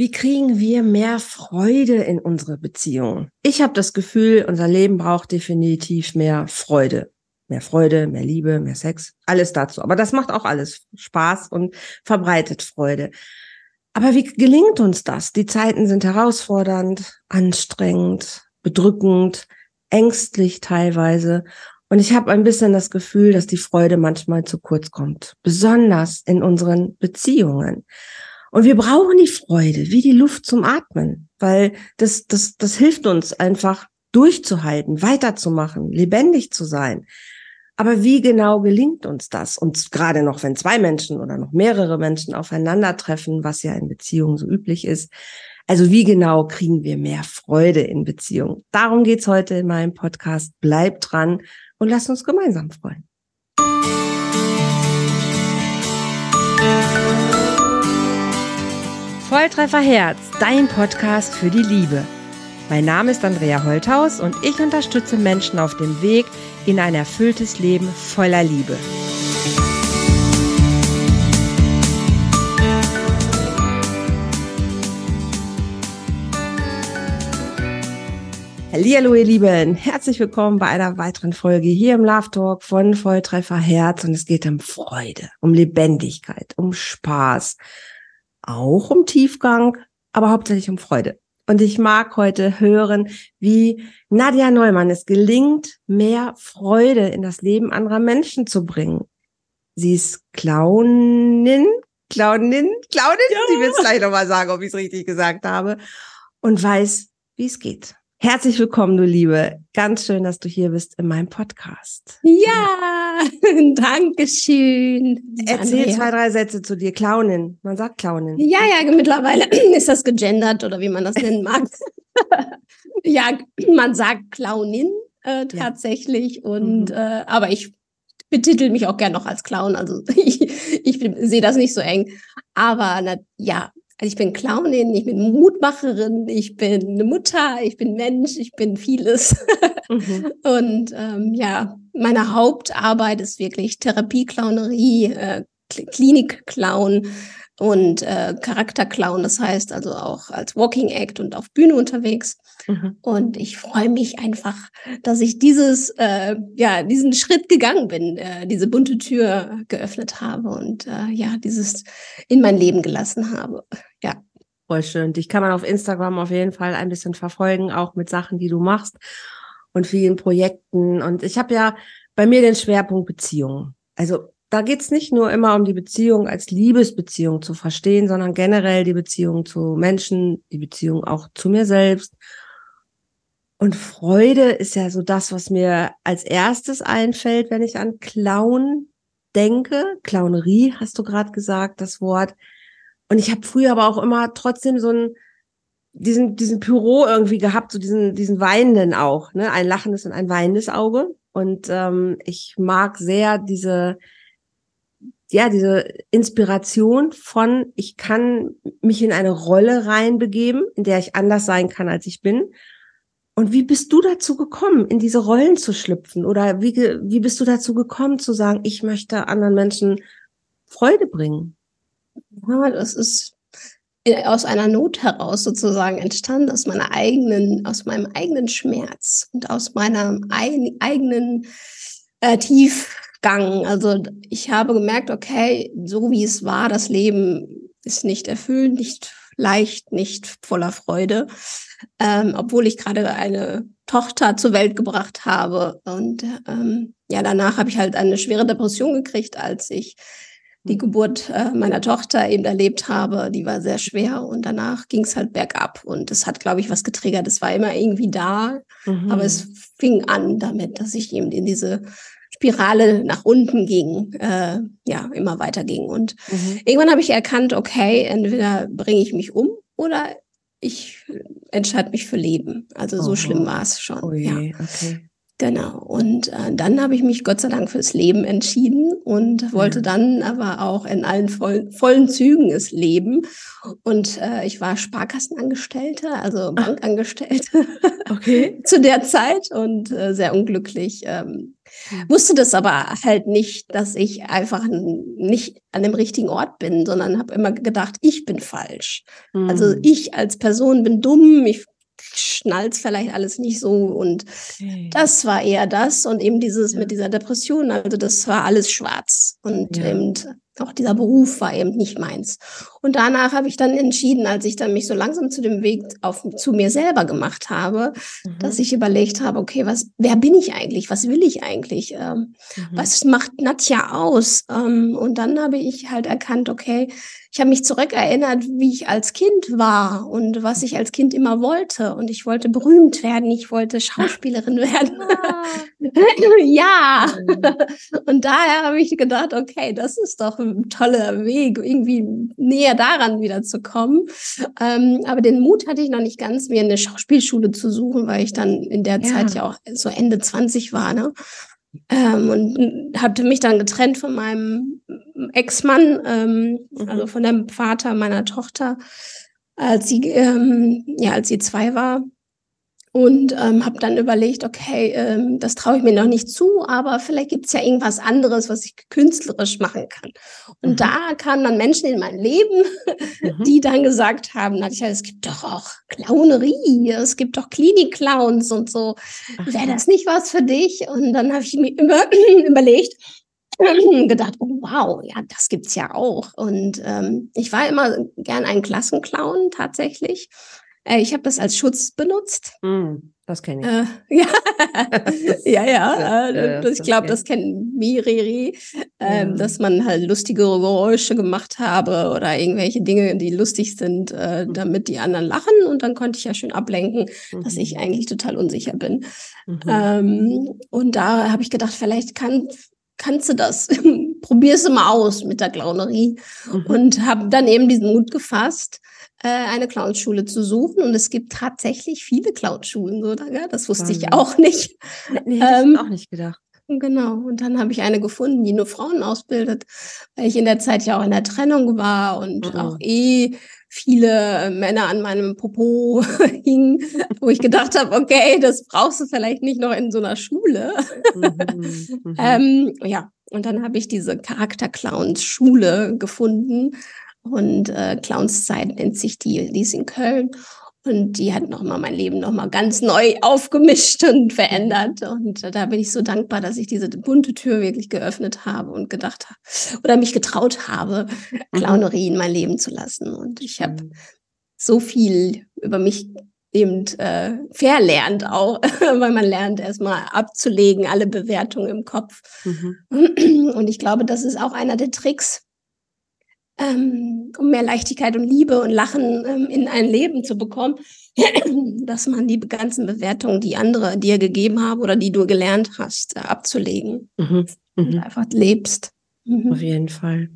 Wie kriegen wir mehr Freude in unsere Beziehung? Ich habe das Gefühl, unser Leben braucht definitiv mehr Freude. Mehr Freude, mehr Liebe, mehr Sex, alles dazu. Aber das macht auch alles Spaß und verbreitet Freude. Aber wie gelingt uns das? Die Zeiten sind herausfordernd, anstrengend, bedrückend, ängstlich teilweise. Und ich habe ein bisschen das Gefühl, dass die Freude manchmal zu kurz kommt, besonders in unseren Beziehungen. Und wir brauchen die Freude, wie die Luft zum Atmen, weil das, das, das hilft uns einfach durchzuhalten, weiterzumachen, lebendig zu sein. Aber wie genau gelingt uns das? Und gerade noch, wenn zwei Menschen oder noch mehrere Menschen aufeinandertreffen, was ja in Beziehungen so üblich ist. Also wie genau kriegen wir mehr Freude in Beziehungen? Darum geht's heute in meinem Podcast. Bleib dran und lass uns gemeinsam freuen. Volltreffer Herz, dein Podcast für die Liebe. Mein Name ist Andrea Holthaus und ich unterstütze Menschen auf dem Weg in ein erfülltes Leben voller Liebe. Hallo ihr Lieben, herzlich willkommen bei einer weiteren Folge hier im Love Talk von Volltreffer Herz und es geht um Freude, um Lebendigkeit, um Spaß, auch um Tiefgang, aber hauptsächlich um Freude. Und ich mag heute hören, wie Nadja Neumann es gelingt, mehr Freude in das Leben anderer Menschen zu bringen. Sie ist Clownin, Clownin, Clownin, ja. sie wird es gleich nochmal sagen, ob ich es richtig gesagt habe, und weiß, wie es geht. Herzlich willkommen, du Liebe. Ganz schön, dass du hier bist in meinem Podcast. Ja, danke schön. Erzähl Andrea. zwei, drei Sätze zu dir. Clownin. Man sagt Clownin. Ja, ja, mittlerweile ist das gegendert oder wie man das nennen mag. ja, man sagt Clownin äh, tatsächlich. Ja. Und mhm. äh, aber ich betitel mich auch gern noch als Clown. Also ich, ich sehe das nicht so eng. Aber na, ja, also ich bin Clownin, ich bin Mutmacherin, ich bin eine Mutter, ich bin Mensch, ich bin vieles. Mhm. Und ähm, ja, meine Hauptarbeit ist wirklich Therapie-Clownerie, äh, Klinik-Clown und äh, Charakter-Clown. Das heißt also auch als Walking Act und auf Bühne unterwegs. Mhm. Und ich freue mich einfach, dass ich dieses, äh, ja, diesen Schritt gegangen bin, äh, diese bunte Tür geöffnet habe und äh, ja, dieses in mein Leben gelassen habe. Ja. Voll schön. Dich kann man auf Instagram auf jeden Fall ein bisschen verfolgen, auch mit Sachen, die du machst und vielen Projekten. Und ich habe ja bei mir den Schwerpunkt Beziehungen. Also da geht's nicht nur immer um die Beziehung als Liebesbeziehung zu verstehen, sondern generell die Beziehung zu Menschen, die Beziehung auch zu mir selbst. Und Freude ist ja so das, was mir als erstes einfällt, wenn ich an Clown denke. Clownerie hast du gerade gesagt, das Wort. Und ich habe früher aber auch immer trotzdem so einen diesen diesen Pyro irgendwie gehabt, so diesen diesen weinenden auch, ne, ein lachendes und ein weinendes Auge. Und ähm, ich mag sehr diese ja, diese Inspiration von, ich kann mich in eine Rolle reinbegeben, in der ich anders sein kann, als ich bin. Und wie bist du dazu gekommen, in diese Rollen zu schlüpfen? Oder wie, wie bist du dazu gekommen, zu sagen, ich möchte anderen Menschen Freude bringen? Ja, das ist aus einer Not heraus sozusagen entstanden, aus meiner eigenen, aus meinem eigenen Schmerz und aus meiner eigenen äh, tief Gang. Also ich habe gemerkt, okay, so wie es war, das Leben ist nicht erfüllend, nicht leicht, nicht voller Freude, ähm, obwohl ich gerade eine Tochter zur Welt gebracht habe. Und ähm, ja, danach habe ich halt eine schwere Depression gekriegt, als ich die Geburt äh, meiner Tochter eben erlebt habe. Die war sehr schwer und danach ging es halt bergab. Und es hat, glaube ich, was getriggert. Es war immer irgendwie da, mhm. aber es fing an damit, dass ich eben in diese Spirale nach unten ging, äh, ja, immer weiter ging. Und mhm. irgendwann habe ich erkannt, okay, entweder bringe ich mich um oder ich entscheide mich für Leben. Also so oh. schlimm war es schon. Oh je, ja. okay. Genau. Und äh, dann habe ich mich Gott sei Dank fürs Leben entschieden und wollte ja. dann aber auch in allen voll, vollen Zügen es leben. Und äh, ich war Sparkassenangestellte, also Bankangestellte okay. zu der Zeit und äh, sehr unglücklich. Ähm, hm. Wusste das aber halt nicht, dass ich einfach nicht an dem richtigen Ort bin, sondern habe immer gedacht, ich bin falsch. Mhm. Also hm. ich als Person bin dumm, ich schnallt vielleicht alles nicht so. Und okay. das war eher das und eben dieses ja. mit dieser Depression. Also das war alles schwarz. Und ja. eben auch dieser Beruf war eben nicht meins. Und danach habe ich dann entschieden, als ich dann mich so langsam zu dem Weg auf, zu mir selber gemacht habe, mhm. dass ich überlegt habe, okay, was, wer bin ich eigentlich? Was will ich eigentlich? Ähm, mhm. Was macht Nadja aus? Ähm, und dann habe ich halt erkannt, okay, ich habe mich zurückerinnert, wie ich als Kind war und was ich als Kind immer wollte. Und ich wollte berühmt werden, ich wollte Schauspielerin werden. Ah. ja. Und daher habe ich gedacht, okay, das ist doch ein toller Weg, irgendwie näher daran wieder zu kommen. Ähm, aber den Mut hatte ich noch nicht ganz, mir eine Schauspielschule zu suchen, weil ich dann in der ja. Zeit ja auch so Ende 20 war. Ne? Ähm, und hatte mich dann getrennt von meinem Ex-Mann, ähm, mhm. also von dem Vater meiner Tochter, als sie, ähm, ja, als sie zwei war und ähm, habe dann überlegt, okay, ähm, das traue ich mir noch nicht zu, aber vielleicht gibt es ja irgendwas anderes, was ich künstlerisch machen kann. Und mhm. da kamen dann Menschen in mein Leben, mhm. die dann gesagt haben, Nadja, es gibt doch auch Clownerie, es gibt doch Klinik-Clowns und so. Wäre das nicht was für dich? Und dann habe ich mir über, überlegt, gedacht, oh wow, ja, das gibt's ja auch. Und ähm, ich war immer gern ein Klassenclown tatsächlich. Äh, ich habe das als Schutz benutzt. Mm, das kenne ich. Äh, ja. ja, ja, ja, äh, ich glaube, das kennt Miriri, äh, ja. dass man halt lustige Geräusche gemacht habe oder irgendwelche Dinge, die lustig sind, äh, mhm. damit die anderen lachen. Und dann konnte ich ja schön ablenken, mhm. dass ich eigentlich total unsicher bin. Mhm. Ähm, und da habe ich gedacht, vielleicht kann kannst du das? Probier's mal aus mit der Clownerie. Mhm. Und habe dann eben diesen Mut gefasst, eine Clownschule zu suchen. Und es gibt tatsächlich viele Clownschulen, das wusste ich auch nicht. Nee, hätte ähm, ich auch nicht gedacht. Genau. Und dann habe ich eine gefunden, die nur Frauen ausbildet, weil ich in der Zeit ja auch in der Trennung war und mhm. auch eh viele Männer an meinem Popo hingen, wo ich gedacht habe, okay, das brauchst du vielleicht nicht noch in so einer Schule. Mhm. Mhm. ähm, ja, und dann habe ich diese Charakter-Clowns-Schule gefunden und äh, Clownszeit nennt sich die, die ist in Köln. Und die hat nochmal mein Leben nochmal ganz neu aufgemischt und verändert. Und da bin ich so dankbar, dass ich diese bunte Tür wirklich geöffnet habe und gedacht habe oder mich getraut habe, mhm. Clownerie in mein Leben zu lassen. Und ich habe mhm. so viel über mich eben äh, verlernt auch, weil man lernt erstmal abzulegen, alle Bewertungen im Kopf. Mhm. Und ich glaube, das ist auch einer der Tricks, ähm, um mehr Leichtigkeit und Liebe und Lachen ähm, in ein Leben zu bekommen, dass man die ganzen Bewertungen, die andere dir gegeben haben oder die du gelernt hast, äh, abzulegen mhm. Mhm. und einfach lebst. Mhm. Auf jeden Fall.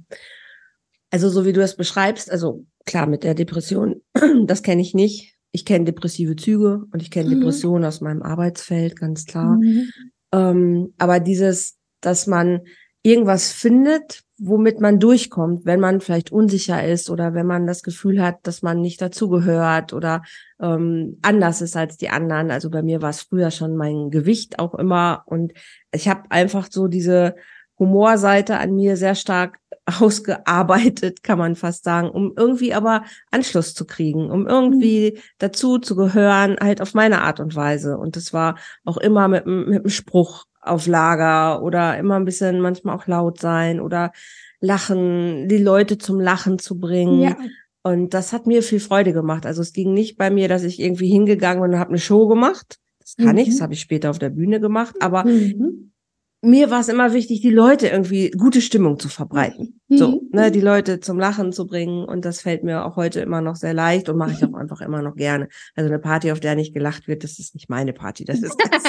Also so wie du es beschreibst, also klar mit der Depression, das kenne ich nicht. Ich kenne depressive Züge und ich kenne mhm. Depressionen aus meinem Arbeitsfeld, ganz klar. Mhm. Ähm, aber dieses, dass man irgendwas findet, womit man durchkommt, wenn man vielleicht unsicher ist oder wenn man das Gefühl hat, dass man nicht dazugehört oder ähm, anders ist als die anderen. Also bei mir war es früher schon mein Gewicht auch immer und ich habe einfach so diese Humorseite an mir sehr stark ausgearbeitet, kann man fast sagen, um irgendwie aber Anschluss zu kriegen, um irgendwie mhm. dazu zu gehören, halt auf meine Art und Weise. Und das war auch immer mit, mit einem Spruch auf Lager oder immer ein bisschen manchmal auch laut sein oder lachen, die Leute zum Lachen zu bringen. Ja. Und das hat mir viel Freude gemacht. Also es ging nicht bei mir, dass ich irgendwie hingegangen und habe eine Show gemacht. Das kann mhm. ich, das habe ich später auf der Bühne gemacht. Aber mhm. mir war es immer wichtig, die Leute irgendwie gute Stimmung zu verbreiten. Mhm. So, ne, die Leute zum Lachen zu bringen. Und das fällt mir auch heute immer noch sehr leicht und mache ich auch einfach immer noch gerne. Also eine Party, auf der nicht gelacht wird, das ist nicht meine Party. Das ist ganz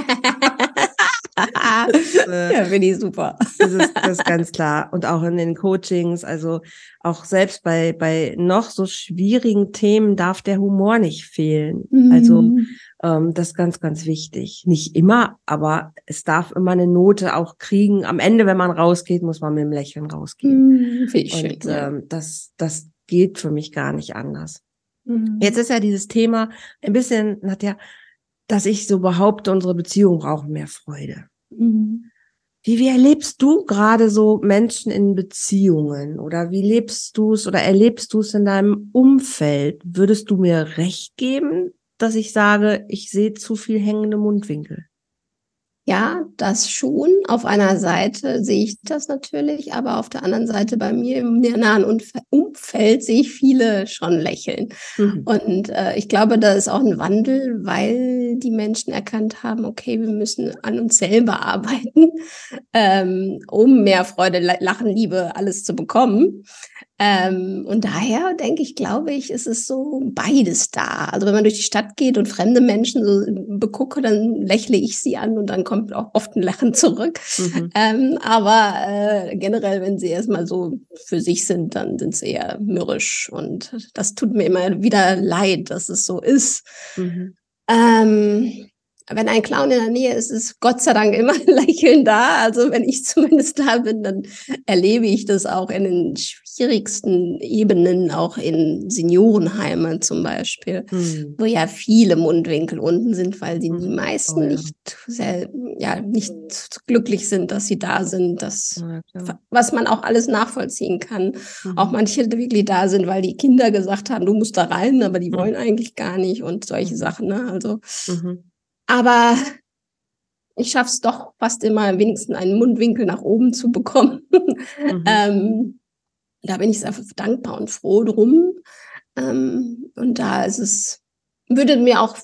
äh, ja, finde ich super. Das ist, das ist ganz klar. Und auch in den Coachings, also auch selbst bei, bei noch so schwierigen Themen darf der Humor nicht fehlen. Mhm. Also Ähm, das ist ganz, ganz wichtig. Nicht immer, aber es darf immer eine Note auch kriegen. Am Ende, wenn man rausgeht, muss man mit einem Lächeln rausgehen. Mhm, Und ähm, das, das geht für mich gar nicht anders. Mhm. Jetzt ist ja dieses Thema ein bisschen, Nadja, dass ich so behaupte, unsere Beziehungen brauchen mehr Freude. Mhm. Wie, wie erlebst du gerade so Menschen in Beziehungen oder wie lebst du es oder erlebst du es in deinem Umfeld? Würdest du mir recht geben, dass ich sage, ich sehe zu viel hängende Mundwinkel? Ja, das schon. Auf einer Seite sehe ich das natürlich, aber auf der anderen Seite bei mir im nahen Umfeld sehe ich viele schon lächeln. Mhm. Und äh, ich glaube, da ist auch ein Wandel, weil die Menschen erkannt haben, okay, wir müssen an uns selber arbeiten, ähm, um mehr Freude, Lachen, Liebe, alles zu bekommen. Ähm, und daher denke ich, glaube ich, ist es so beides da. Also wenn man durch die Stadt geht und fremde Menschen so begucke, dann lächle ich sie an und dann kommt auch oft ein Lachen zurück. Mhm. Ähm, aber äh, generell, wenn sie erstmal so für sich sind, dann sind sie eher mürrisch. Und das tut mir immer wieder leid, dass es so ist. Mhm. Ähm, wenn ein Clown in der Nähe ist, ist Gott sei Dank immer ein Lächeln da. Also wenn ich zumindest da bin, dann erlebe ich das auch in den schwierigsten Ebenen, auch in Seniorenheimen zum Beispiel, hm. wo ja viele Mundwinkel unten sind, weil die, die hm. meisten oh, ja. nicht sehr, ja, nicht glücklich sind, dass sie da sind. Das, ja, was man auch alles nachvollziehen kann. Mhm. Auch manche wirklich da sind, weil die Kinder gesagt haben, du musst da rein, aber die wollen eigentlich gar nicht und solche mhm. Sachen. Ne? Also mhm. Aber ich schaffe es doch fast immer, wenigstens einen Mundwinkel nach oben zu bekommen. Mhm. ähm, da bin ich sehr dankbar und froh drum. Ähm, und da ist es, würde mir auch,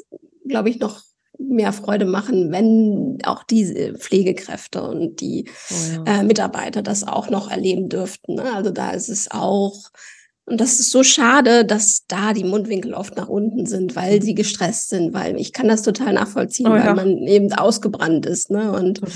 glaube ich, noch mehr Freude machen, wenn auch diese Pflegekräfte und die oh ja. äh, Mitarbeiter das auch noch erleben dürften. Ne? Also da ist es auch und das ist so schade, dass da die Mundwinkel oft nach unten sind, weil sie gestresst sind, weil ich kann das total nachvollziehen, oh, ja. weil man eben ausgebrannt ist. Ne? Und okay.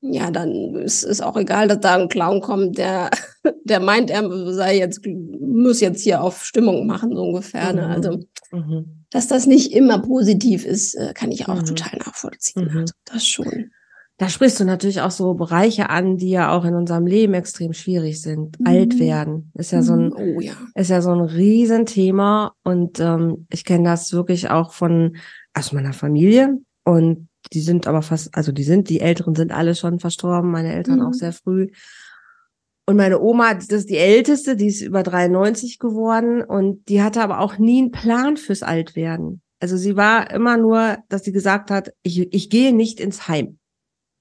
ja, dann ist es auch egal, dass da ein Clown kommt, der, der meint, er sei jetzt, muss jetzt hier auf Stimmung machen, so ungefähr. Mhm. Ne? Also, mhm. dass das nicht immer positiv ist, äh, kann ich auch mhm. total nachvollziehen. Mhm. Also, das schon. Da sprichst du natürlich auch so Bereiche an, die ja auch in unserem Leben extrem schwierig sind. Mhm. Alt werden ist ja so ein, mhm. oh, ja. ist ja so ein Riesenthema und ähm, ich kenne das wirklich auch von aus meiner Familie und die sind aber fast, also die sind, die Älteren sind alle schon verstorben, meine Eltern mhm. auch sehr früh. Und meine Oma, das ist die älteste, die ist über 93 geworden und die hatte aber auch nie einen Plan fürs Altwerden. Also sie war immer nur, dass sie gesagt hat, ich, ich gehe nicht ins Heim.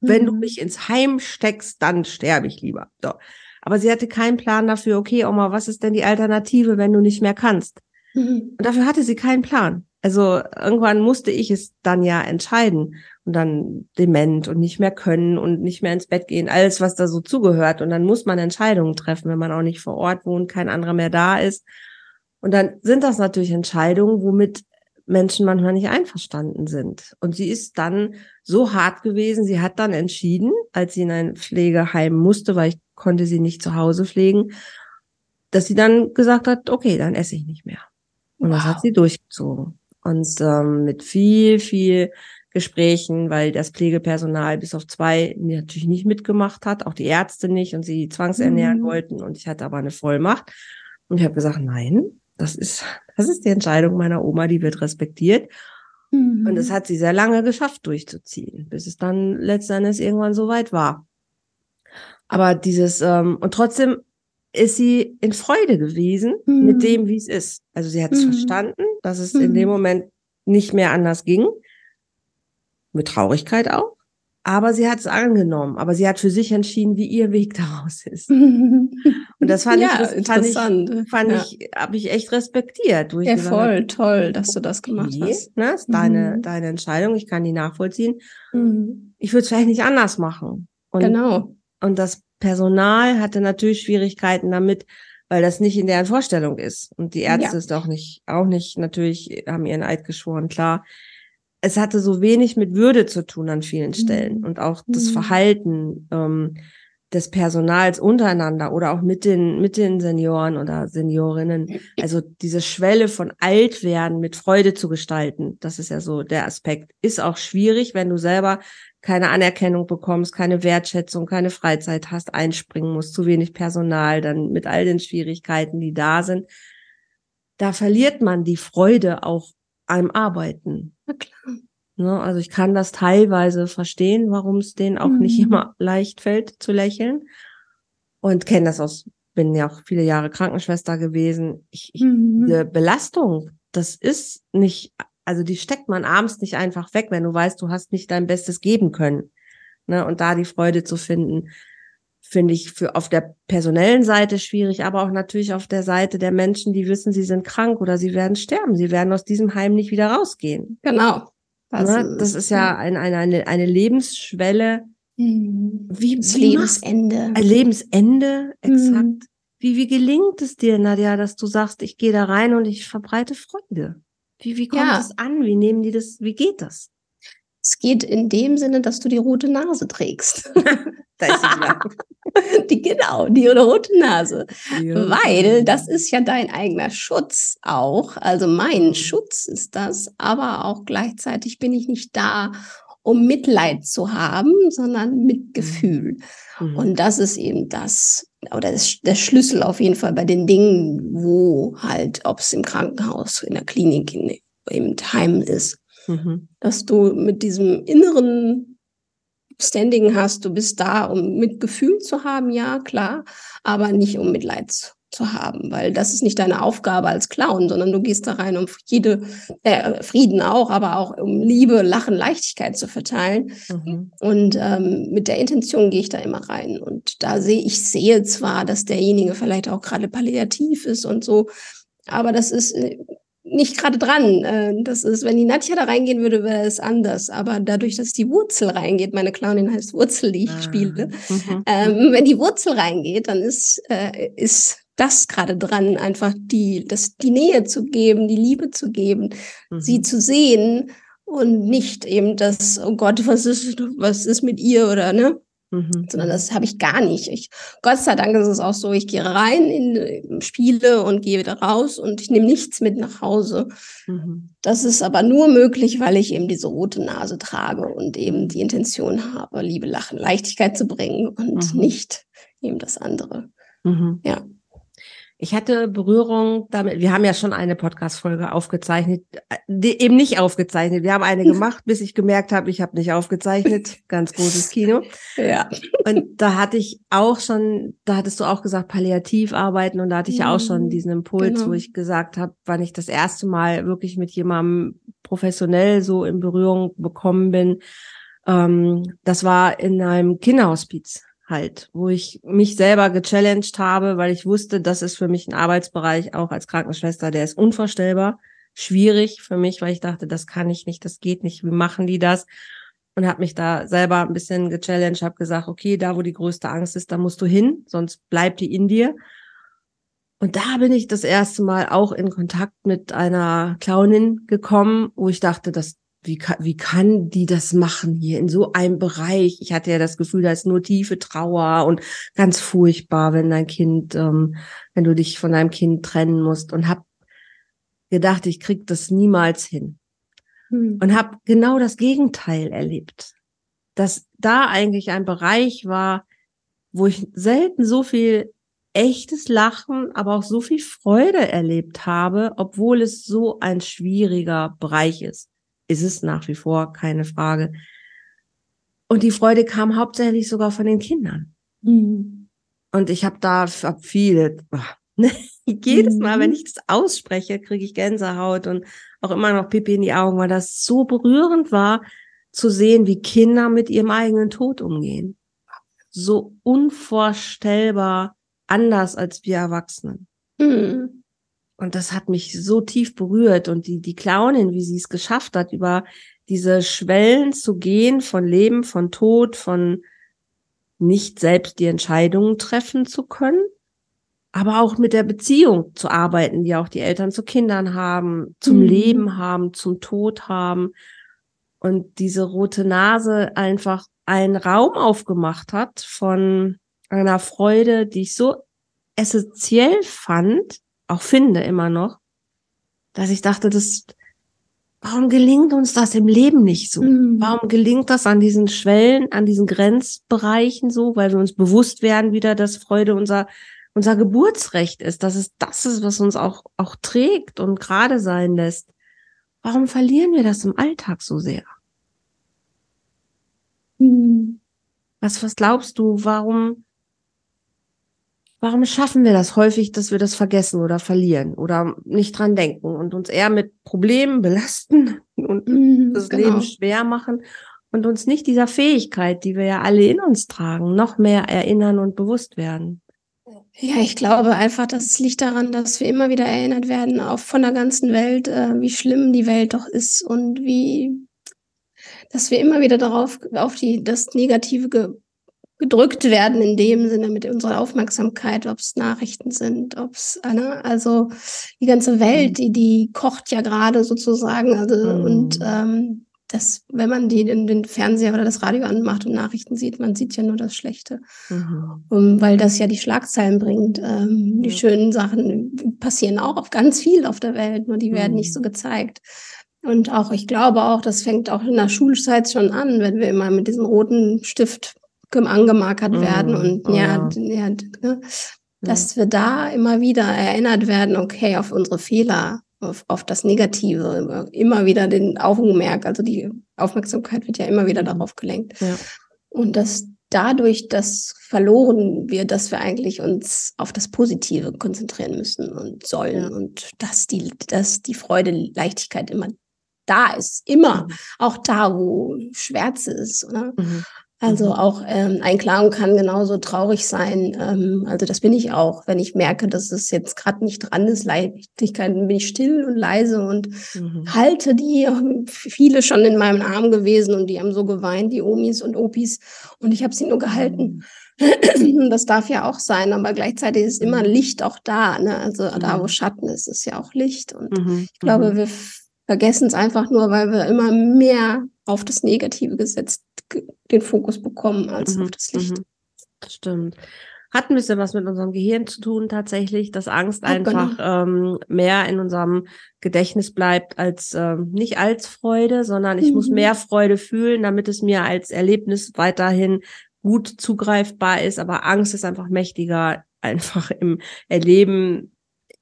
Wenn du mhm. mich ins Heim steckst, dann sterbe ich lieber. So. Aber sie hatte keinen Plan dafür, okay, Oma, was ist denn die Alternative, wenn du nicht mehr kannst? Mhm. Und dafür hatte sie keinen Plan. Also irgendwann musste ich es dann ja entscheiden und dann dement und nicht mehr können und nicht mehr ins Bett gehen, alles, was da so zugehört. Und dann muss man Entscheidungen treffen, wenn man auch nicht vor Ort wohnt, kein anderer mehr da ist. Und dann sind das natürlich Entscheidungen, womit Menschen manchmal nicht einverstanden sind. Und sie ist dann so hart gewesen, sie hat dann entschieden, als sie in ein Pflegeheim musste, weil ich konnte sie nicht zu Hause pflegen, dass sie dann gesagt hat, okay, dann esse ich nicht mehr. Und wow. das hat sie durchgezogen. Und ähm, mit viel, viel Gesprächen, weil das Pflegepersonal bis auf zwei natürlich nicht mitgemacht hat, auch die Ärzte nicht und sie zwangsernähren mhm. wollten. Und ich hatte aber eine Vollmacht. Und ich habe gesagt, nein, das ist, das ist die Entscheidung meiner Oma, die wird respektiert. Mhm. Und es hat sie sehr lange geschafft, durchzuziehen, bis es dann letztendlich irgendwann so weit war. Aber dieses, ähm, und trotzdem ist sie in Freude gewesen mhm. mit dem, wie es ist. Also sie hat es mhm. verstanden, dass es in dem mhm. Moment nicht mehr anders ging. Mit Traurigkeit auch. Aber sie hat es angenommen, aber sie hat für sich entschieden, wie ihr Weg daraus ist. Und das fand ja, ich, das fand ich, fand ja. ich, habe ich echt respektiert. ja, voll hab, toll, dass du das gemacht okay, hast. Ne, ist mhm. deine, deine Entscheidung, ich kann die nachvollziehen. Mhm. Ich würde es vielleicht nicht anders machen. Und, genau. Und das Personal hatte natürlich Schwierigkeiten damit, weil das nicht in deren Vorstellung ist. Und die Ärzte ja. ist auch nicht, auch nicht, natürlich haben ihren Eid geschworen, klar es hatte so wenig mit Würde zu tun an vielen Stellen mhm. und auch das mhm. Verhalten. Ähm, des Personals untereinander oder auch mit den, mit den Senioren oder Seniorinnen. Also diese Schwelle von Altwerden mit Freude zu gestalten, das ist ja so der Aspekt, ist auch schwierig, wenn du selber keine Anerkennung bekommst, keine Wertschätzung, keine Freizeit hast, einspringen musst, zu wenig Personal, dann mit all den Schwierigkeiten, die da sind. Da verliert man die Freude auch am Arbeiten. Na klar. Ne, also ich kann das teilweise verstehen, warum es denen auch mhm. nicht immer leicht fällt zu lächeln. Und kenne das aus, bin ja auch viele Jahre Krankenschwester gewesen. Ich, ich, mhm. Diese Belastung, das ist nicht, also die steckt man abends nicht einfach weg, wenn du weißt, du hast nicht dein Bestes geben können. Ne, und da die Freude zu finden, finde ich für auf der personellen Seite schwierig, aber auch natürlich auf der Seite der Menschen, die wissen, sie sind krank oder sie werden sterben. Sie werden aus diesem Heim nicht wieder rausgehen. Genau. Das, ne? ist, das ist ja ein, eine, eine, eine Lebensschwelle. Mhm. Wie, das wie Lebensende. Ein Lebensende, exakt. Mhm. Wie, wie gelingt es dir, Nadja, dass du sagst, ich gehe da rein und ich verbreite Freude? Wie, wie kommt es an? Wie nehmen die das? Wie geht das? Es geht in dem Sinne, dass du die rote Nase trägst. da ist sie die, genau, die rote Nase. Ja. Weil das ist ja dein eigener Schutz auch. Also mein mhm. Schutz ist das, aber auch gleichzeitig bin ich nicht da, um Mitleid zu haben, sondern Mitgefühl. Mhm. Und das ist eben das, oder das, der Schlüssel auf jeden Fall bei den Dingen, wo halt, ob es im Krankenhaus, in der Klinik, in, im Heim ist, Mhm. Dass du mit diesem inneren Standing hast, du bist da, um Mitgefühl zu haben, ja, klar, aber nicht um Mitleid zu haben, weil das ist nicht deine Aufgabe als Clown, sondern du gehst da rein, um jede äh, Frieden auch, aber auch um Liebe, Lachen, Leichtigkeit zu verteilen. Mhm. Und ähm, mit der Intention gehe ich da immer rein. Und da sehe ich sehe zwar, dass derjenige vielleicht auch gerade palliativ ist und so, aber das ist äh, nicht gerade dran. Äh, das ist, wenn die Nadja da reingehen würde, wäre es anders. Aber dadurch, dass die Wurzel reingeht, meine Clownin heißt Wurzel, die ich ah. spiele, mhm. ähm, wenn die Wurzel reingeht, dann ist, äh, ist das gerade dran, einfach die, das, die Nähe zu geben, die Liebe zu geben, mhm. sie zu sehen und nicht eben das, oh Gott, was ist, was ist mit ihr oder ne? Mhm. Sondern das habe ich gar nicht. Ich, Gott sei Dank ist es auch so, ich gehe rein in, in Spiele und gehe wieder raus und ich nehme nichts mit nach Hause. Mhm. Das ist aber nur möglich, weil ich eben diese rote Nase trage und eben die Intention habe, Liebe, Lachen, Leichtigkeit zu bringen und mhm. nicht eben das andere. Mhm. Ja. Ich hatte Berührung damit. Wir haben ja schon eine Podcast-Folge aufgezeichnet, die, eben nicht aufgezeichnet. Wir haben eine gemacht, bis ich gemerkt habe, ich habe nicht aufgezeichnet. Ganz großes Kino. Ja. Und da hatte ich auch schon, da hattest du auch gesagt, palliativ arbeiten und da hatte ich ja auch schon mhm. diesen Impuls, genau. wo ich gesagt habe, wann ich das erste Mal wirklich mit jemandem professionell so in Berührung bekommen bin. Ähm, das war in einem Kinderhospiz halt, wo ich mich selber gechallenged habe, weil ich wusste, das ist für mich ein Arbeitsbereich, auch als Krankenschwester, der ist unvorstellbar, schwierig für mich, weil ich dachte, das kann ich nicht, das geht nicht, wie machen die das? Und habe mich da selber ein bisschen gechallenged, habe gesagt, okay, da wo die größte Angst ist, da musst du hin, sonst bleibt die in dir. Und da bin ich das erste Mal auch in Kontakt mit einer Clownin gekommen, wo ich dachte, das wie kann, wie kann die das machen hier in so einem Bereich? Ich hatte ja das Gefühl, da ist nur tiefe Trauer und ganz furchtbar, wenn dein Kind, ähm, wenn du dich von deinem Kind trennen musst und hab gedacht, ich krieg das niemals hin. Hm. Und hab genau das Gegenteil erlebt. Dass da eigentlich ein Bereich war, wo ich selten so viel echtes Lachen, aber auch so viel Freude erlebt habe, obwohl es so ein schwieriger Bereich ist ist es nach wie vor, keine Frage. Und die Freude kam hauptsächlich sogar von den Kindern. Mhm. Und ich habe da hab viele, ne, jedes Mal, wenn mhm. ich das ausspreche, kriege ich Gänsehaut und auch immer noch Pipi in die Augen, weil das so berührend war, zu sehen, wie Kinder mit ihrem eigenen Tod umgehen. So unvorstellbar anders als wir Erwachsenen. Mhm. Und das hat mich so tief berührt. Und die, die Clownin, wie sie es geschafft hat, über diese Schwellen zu gehen von Leben, von Tod, von nicht selbst die Entscheidungen treffen zu können, aber auch mit der Beziehung zu arbeiten, die auch die Eltern zu Kindern haben, zum mhm. Leben haben, zum Tod haben. Und diese rote Nase einfach einen Raum aufgemacht hat von einer Freude, die ich so essentiell fand, auch finde immer noch, dass ich dachte, das, warum gelingt uns das im Leben nicht so? Mhm. Warum gelingt das an diesen Schwellen, an diesen Grenzbereichen so? Weil wir uns bewusst werden wieder, dass Freude unser, unser Geburtsrecht ist, dass es das ist, was uns auch, auch trägt und gerade sein lässt. Warum verlieren wir das im Alltag so sehr? Mhm. Was, was glaubst du, warum, warum schaffen wir das häufig, dass wir das vergessen oder verlieren oder nicht dran denken und uns eher mit Problemen belasten und mhm, das genau. Leben schwer machen und uns nicht dieser Fähigkeit, die wir ja alle in uns tragen, noch mehr erinnern und bewusst werden? Ja, ich glaube einfach, das liegt daran, dass wir immer wieder erinnert werden, auch von der ganzen Welt, äh, wie schlimm die Welt doch ist und wie dass wir immer wieder darauf auf die das Negative gedrückt werden in dem Sinne mit unserer Aufmerksamkeit, ob es Nachrichten sind, ob es ne, also die ganze Welt, mhm. die die kocht ja gerade sozusagen also mhm. und ähm, das, wenn man die in den Fernseher oder das Radio anmacht und Nachrichten sieht, man sieht ja nur das Schlechte, mhm. um, weil das ja die Schlagzeilen bringt. Ähm, die schönen Sachen passieren auch auf ganz viel auf der Welt, nur die werden nicht so mhm. gezeigt. Und auch, ich glaube auch, das fängt auch in der Schulzeit schon an, wenn wir immer mit diesem roten Stift angemarkert werden mm, und oh, ja, ja. ja ne, dass wir da immer wieder erinnert werden, okay, auf unsere Fehler, auf, auf das Negative, immer wieder den Augenmerk, also die Aufmerksamkeit wird ja immer wieder mhm. darauf gelenkt. Ja. Und dass dadurch das verloren wir, dass wir eigentlich uns auf das Positive konzentrieren müssen und sollen ja. und dass die, dass die Freude, Leichtigkeit immer da ist, immer, mhm. auch da, wo Schwärze ist. Oder? Mhm. Also mhm. auch ähm, ein Klagen kann genauso traurig sein. Ähm, also das bin ich auch, wenn ich merke, dass es jetzt gerade nicht dran ist, Leichtigkeit, bin ich still und leise und mhm. halte die. Viele schon in meinem Arm gewesen und die haben so geweint, die Omis und Opis. Und ich habe sie nur gehalten. Mhm. Das darf ja auch sein, aber gleichzeitig ist immer Licht auch da. Ne? Also da, wo Schatten ist, ist ja auch Licht. Und mhm. ich glaube, wir vergessen es einfach nur, weil wir immer mehr auf das Negative gesetzt den Fokus bekommen als mhm. auf das Licht. Mhm. Das stimmt. Hat ein bisschen was mit unserem Gehirn zu tun tatsächlich, dass Angst ja, einfach genau. ähm, mehr in unserem Gedächtnis bleibt als ähm, nicht als Freude, sondern ich mhm. muss mehr Freude fühlen, damit es mir als Erlebnis weiterhin gut zugreifbar ist. Aber Angst ist einfach mächtiger einfach im Erleben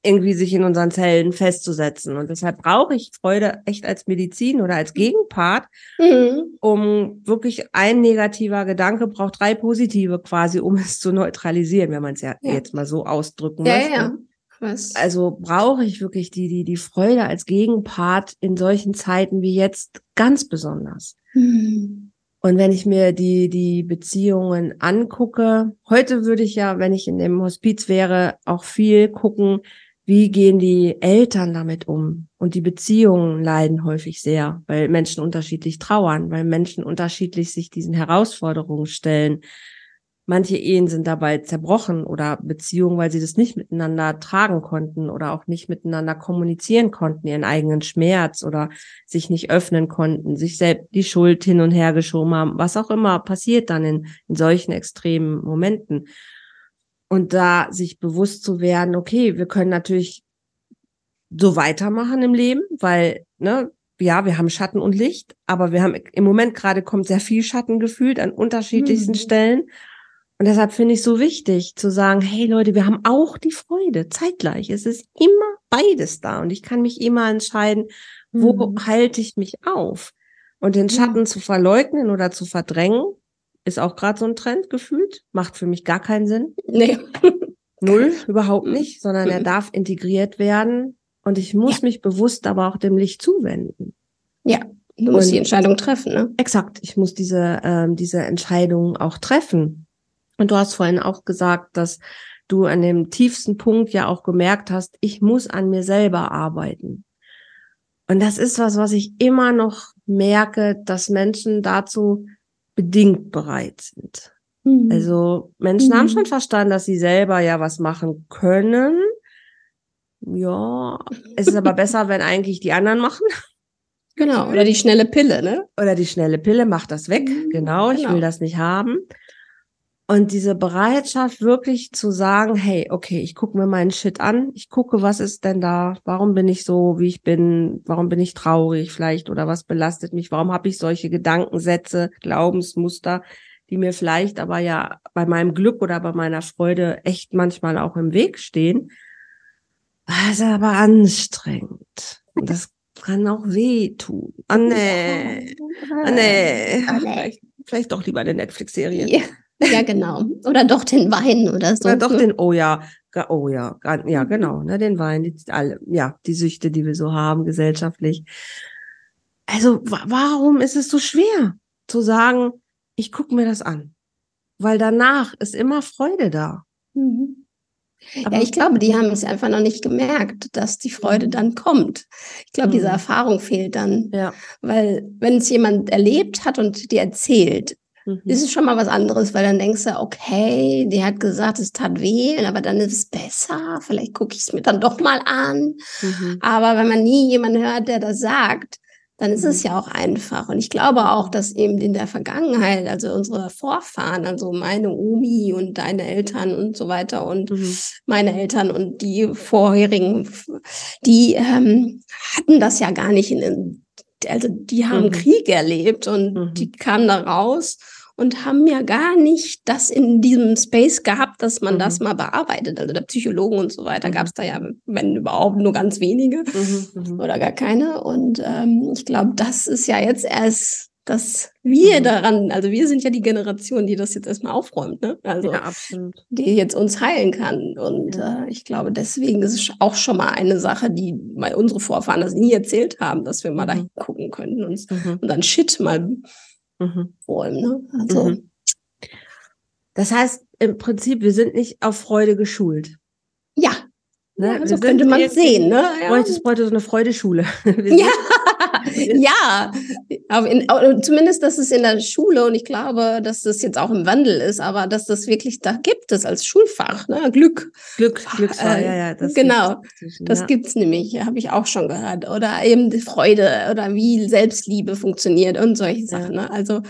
irgendwie sich in unseren Zellen festzusetzen. Und deshalb brauche ich Freude echt als Medizin oder als Gegenpart, mhm. um wirklich ein negativer Gedanke braucht drei positive quasi, um es zu neutralisieren, wenn man es ja, ja, jetzt mal so ausdrücken ja, möchte. Ja. Was? Also brauche ich wirklich die, die, die Freude als Gegenpart in solchen Zeiten wie jetzt ganz besonders. Mhm. Und wenn ich mir die, die Beziehungen angucke, heute würde ich ja, wenn ich in dem Hospiz wäre, auch viel gucken, wie gehen die Eltern damit um? Und die Beziehungen leiden häufig sehr, weil Menschen unterschiedlich trauern, weil Menschen unterschiedlich sich diesen Herausforderungen stellen. Manche Ehen sind dabei zerbrochen oder Beziehungen, weil sie das nicht miteinander tragen konnten oder auch nicht miteinander kommunizieren konnten, ihren eigenen Schmerz oder sich nicht öffnen konnten, sich selbst die Schuld hin und her geschoben haben, was auch immer passiert dann in, in solchen extremen Momenten. Und da sich bewusst zu werden, okay, wir können natürlich so weitermachen im Leben, weil, ne, ja, wir haben Schatten und Licht, aber wir haben im Moment gerade kommt sehr viel Schatten gefühlt an unterschiedlichsten mhm. Stellen. Und deshalb finde ich so wichtig zu sagen, hey Leute, wir haben auch die Freude zeitgleich. Es ist immer beides da und ich kann mich immer entscheiden, wo mhm. halte ich mich auf? Und den Schatten ja. zu verleugnen oder zu verdrängen, ist auch gerade so ein Trend gefühlt. Macht für mich gar keinen Sinn. Nee. Null, überhaupt nicht, sondern er darf integriert werden. Und ich muss ja. mich bewusst aber auch dem Licht zuwenden. Ja, du musst und die Entscheidung treffen, ne? Exakt, ich muss diese, ähm, diese Entscheidung auch treffen. Und du hast vorhin auch gesagt, dass du an dem tiefsten Punkt ja auch gemerkt hast, ich muss an mir selber arbeiten. Und das ist was, was ich immer noch merke, dass Menschen dazu bedingt bereit sind. Mhm. Also Menschen mhm. haben schon verstanden, dass sie selber ja was machen können. Ja, es ist aber besser, wenn eigentlich die anderen machen. Genau, oder die schnelle Pille, ne? Oder die schnelle Pille, macht das weg. Mhm, genau, ich genau. will das nicht haben. Und diese Bereitschaft wirklich zu sagen, hey, okay, ich gucke mir meinen Shit an, ich gucke, was ist denn da, warum bin ich so, wie ich bin, warum bin ich traurig vielleicht oder was belastet mich, warum habe ich solche Gedankensätze, Glaubensmuster, die mir vielleicht aber ja bei meinem Glück oder bei meiner Freude echt manchmal auch im Weg stehen. Das ist aber anstrengend. Und das kann auch wehtun. Ah, nee. Ah, nee. Ah, nee. Vielleicht, vielleicht doch lieber eine Netflix-Serie. Ja. Ja, genau. Oder doch den Wein oder so. Oder doch den, oh ja, oh ja, ja, genau, ne, den Wein, die, alle, ja, die Süchte, die wir so haben gesellschaftlich. Also, warum ist es so schwer zu sagen, ich gucke mir das an? Weil danach ist immer Freude da. Mhm. ja, ich glaube, die haben es einfach noch nicht gemerkt, dass die Freude mhm. dann kommt. Ich glaube, mhm. diese Erfahrung fehlt dann. Ja. Weil wenn es jemand erlebt hat und dir erzählt, Mhm. Ist schon mal was anderes, weil dann denkst du, okay, die hat gesagt, es tat weh, aber dann ist es besser. Vielleicht gucke ich es mir dann doch mal an. Mhm. Aber wenn man nie jemanden hört, der das sagt, dann ist es mhm. ja auch einfach. Und ich glaube auch, dass eben in der Vergangenheit, also unsere Vorfahren, also meine Omi und deine Eltern und so weiter und mhm. meine Eltern und die vorherigen, die ähm, hatten das ja gar nicht in, also die haben mhm. Krieg erlebt und mhm. die kamen da raus und haben ja gar nicht das in diesem Space gehabt, dass man mhm. das mal bearbeitet. Also der Psychologen und so weiter mhm. gab es da ja, wenn überhaupt, nur ganz wenige mhm, mhm. oder gar keine. Und ähm, ich glaube, das ist ja jetzt erst dass wir mhm. daran, also wir sind ja die Generation, die das jetzt erstmal aufräumt, ne? Also ja, die jetzt uns heilen kann. Und ja. äh, ich glaube, deswegen ist es auch schon mal eine Sache, die mal unsere Vorfahren das nie erzählt haben, dass wir mal mhm. da gucken können und, mhm. und dann Shit mal mhm. wollen. Ne? Also. Mhm. Das heißt, im Prinzip, wir sind nicht auf Freude geschult. Ja. Ne? Ja, so könnte man sehen. Ne? Ja. Bräuchte, bräuchte so eine Freudeschule. ja. Ja, in, zumindest, dass es in der Schule und ich glaube, dass das jetzt auch im Wandel ist, aber dass das wirklich da gibt es als Schulfach, ne? Glück. Glück, Glücksfach, äh, ja, ja. Das genau, das ja. gibt's nämlich, habe ich auch schon gehört. Oder eben die Freude oder wie Selbstliebe funktioniert und solche Sachen. Ne? Also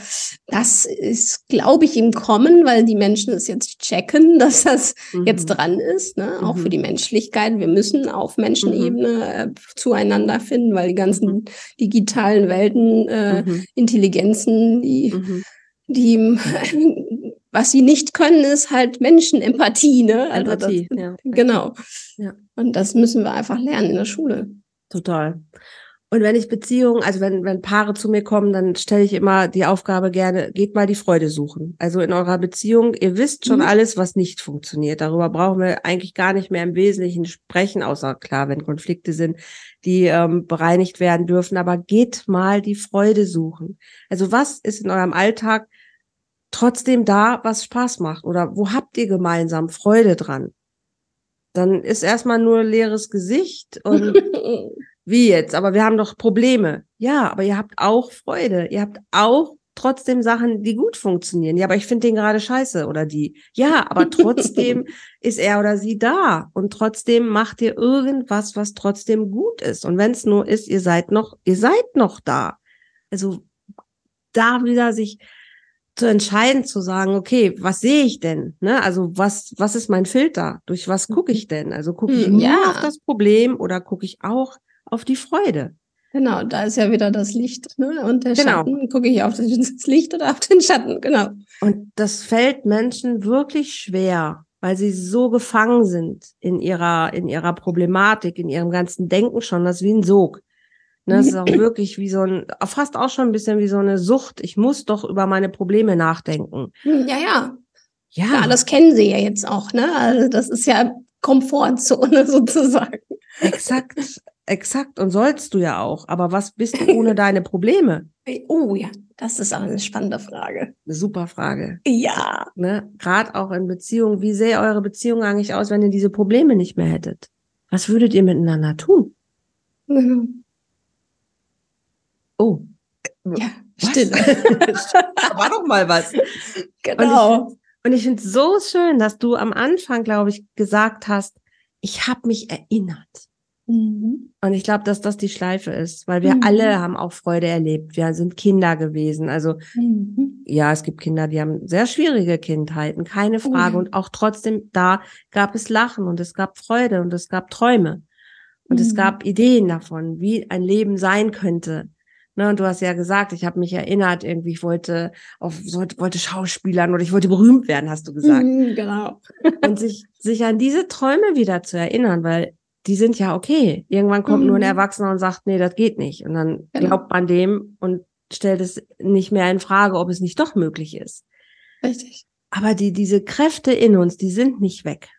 das ist, glaube ich, im Kommen, weil die Menschen es jetzt checken, dass das mhm. jetzt dran ist, ne? auch mhm. für die Menschlichkeit. Wir müssen auf Menschenebene mhm. zueinander finden, weil die ganzen mhm digitalen Welten, äh, mhm. Intelligenzen, die, mhm. die was sie nicht können, ist halt Menschenempathie, ne? Also Empathie, das, ja. Genau. Ja. Und das müssen wir einfach lernen in der Schule. Total. Und wenn ich Beziehungen, also wenn, wenn Paare zu mir kommen, dann stelle ich immer die Aufgabe gerne, geht mal die Freude suchen. Also in eurer Beziehung, ihr wisst schon mhm. alles, was nicht funktioniert. Darüber brauchen wir eigentlich gar nicht mehr im Wesentlichen sprechen, außer klar, wenn Konflikte sind, die ähm, bereinigt werden dürfen. Aber geht mal die Freude suchen. Also was ist in eurem Alltag trotzdem da, was Spaß macht? Oder wo habt ihr gemeinsam Freude dran? Dann ist erstmal nur leeres Gesicht und Wie jetzt? Aber wir haben doch Probleme. Ja, aber ihr habt auch Freude. Ihr habt auch trotzdem Sachen, die gut funktionieren. Ja, aber ich finde den gerade scheiße oder die. Ja, aber trotzdem ist er oder sie da und trotzdem macht ihr irgendwas, was trotzdem gut ist. Und wenn es nur ist, ihr seid noch, ihr seid noch da. Also da wieder sich zu entscheiden, zu sagen, okay, was sehe ich denn? Ne? Also was, was ist mein Filter? Durch was gucke ich denn? Also gucke ich hm, nur ja. auf das Problem oder gucke ich auch auf die Freude. Genau, da ist ja wieder das Licht, ne? Und der genau. Schatten, gucke ich auf das Licht oder auf den Schatten, genau. Und das fällt Menschen wirklich schwer, weil sie so gefangen sind in ihrer, in ihrer Problematik, in ihrem ganzen Denken schon, das ist wie ein Sog. Ne, das ist auch wirklich wie so ein, fast auch schon ein bisschen wie so eine Sucht. Ich muss doch über meine Probleme nachdenken. Ja, ja. Ja, ja das kennen sie ja jetzt auch, ne? Also das ist ja Komfortzone sozusagen. Exakt. Exakt, und sollst du ja auch. Aber was bist du ohne deine Probleme? Oh ja, das ist auch eine spannende Frage. Eine super Frage. Ja. Ne? Gerade auch in Beziehungen. Wie sähe eure Beziehung eigentlich aus, wenn ihr diese Probleme nicht mehr hättet? Was würdet ihr miteinander tun? Mhm. Oh. Ja, stimmt. War doch mal was. Genau. Und ich finde es so schön, dass du am Anfang, glaube ich, gesagt hast, ich habe mich erinnert. Mhm. Und ich glaube, dass das die Schleife ist, weil wir mhm. alle haben auch Freude erlebt. Wir sind Kinder gewesen. Also mhm. ja, es gibt Kinder, die haben sehr schwierige Kindheiten, keine oh Frage. Und auch trotzdem, da gab es Lachen und es gab Freude und es gab Träume. Und es mhm. gab Ideen davon, wie ein Leben sein könnte. Ne, und du hast ja gesagt, ich habe mich erinnert, irgendwie, ich wollte auf, wollte Schauspielern oder ich wollte berühmt werden, hast du gesagt. Mhm, genau. und sich, sich an diese Träume wieder zu erinnern, weil die sind ja okay. Irgendwann kommt mhm. nur ein mhm. Erwachsener und sagt, nee, das geht nicht. Und dann genau. glaubt man dem und stellt es nicht mehr in Frage, ob es nicht doch möglich ist. Richtig. Aber die, diese Kräfte in uns, die sind nicht weg.